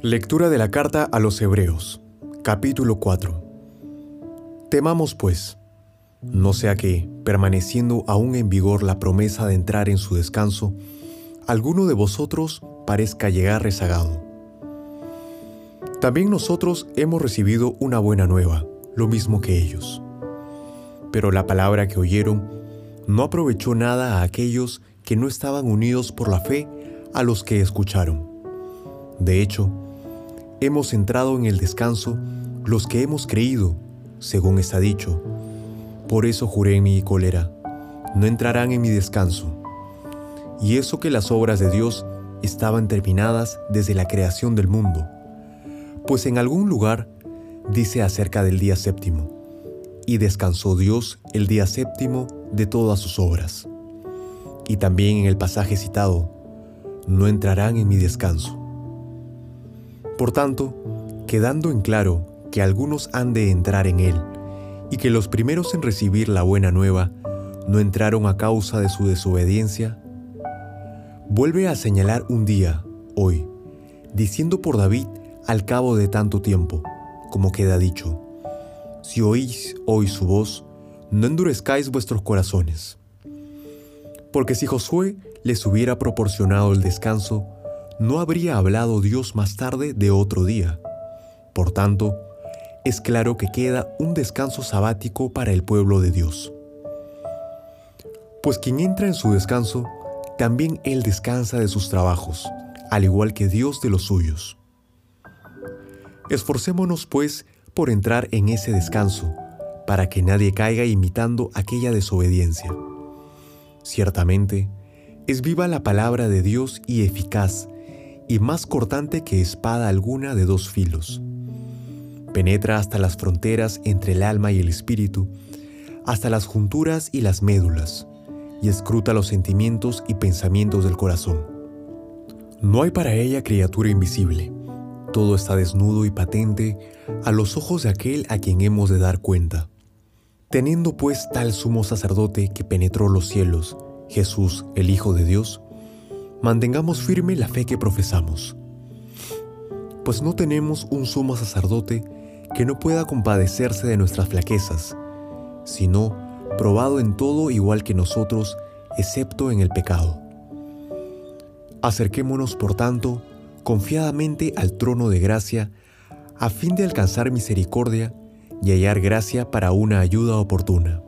Lectura de la carta a los Hebreos, capítulo 4. Temamos pues, no sea que, permaneciendo aún en vigor la promesa de entrar en su descanso, alguno de vosotros parezca llegar rezagado. También nosotros hemos recibido una buena nueva, lo mismo que ellos. Pero la palabra que oyeron no aprovechó nada a aquellos que no estaban unidos por la fe a los que escucharon. De hecho, hemos entrado en el descanso los que hemos creído, según está dicho. Por eso juré en mi cólera, no entrarán en mi descanso. Y eso que las obras de Dios estaban terminadas desde la creación del mundo. Pues en algún lugar dice acerca del día séptimo, y descansó Dios el día séptimo de todas sus obras. Y también en el pasaje citado, no entrarán en mi descanso. Por tanto, quedando en claro que algunos han de entrar en él, y que los primeros en recibir la buena nueva no entraron a causa de su desobediencia, vuelve a señalar un día, hoy, diciendo por David al cabo de tanto tiempo, como queda dicho, si oís hoy su voz, no endurezcáis vuestros corazones. Porque si Josué les hubiera proporcionado el descanso, no habría hablado Dios más tarde de otro día. Por tanto, es claro que queda un descanso sabático para el pueblo de Dios. Pues quien entra en su descanso, también él descansa de sus trabajos, al igual que Dios de los suyos. Esforcémonos, pues, por entrar en ese descanso, para que nadie caiga imitando aquella desobediencia. Ciertamente, es viva la palabra de Dios y eficaz, y más cortante que espada alguna de dos filos. Penetra hasta las fronteras entre el alma y el espíritu, hasta las junturas y las médulas, y escruta los sentimientos y pensamientos del corazón. No hay para ella criatura invisible. Todo está desnudo y patente a los ojos de aquel a quien hemos de dar cuenta. Teniendo pues tal sumo sacerdote que penetró los cielos, Jesús, el Hijo de Dios, mantengamos firme la fe que profesamos. Pues no tenemos un sumo sacerdote que no pueda compadecerse de nuestras flaquezas, sino probado en todo igual que nosotros, excepto en el pecado. Acerquémonos, por tanto, confiadamente al trono de gracia, a fin de alcanzar misericordia y hallar gracia para una ayuda oportuna.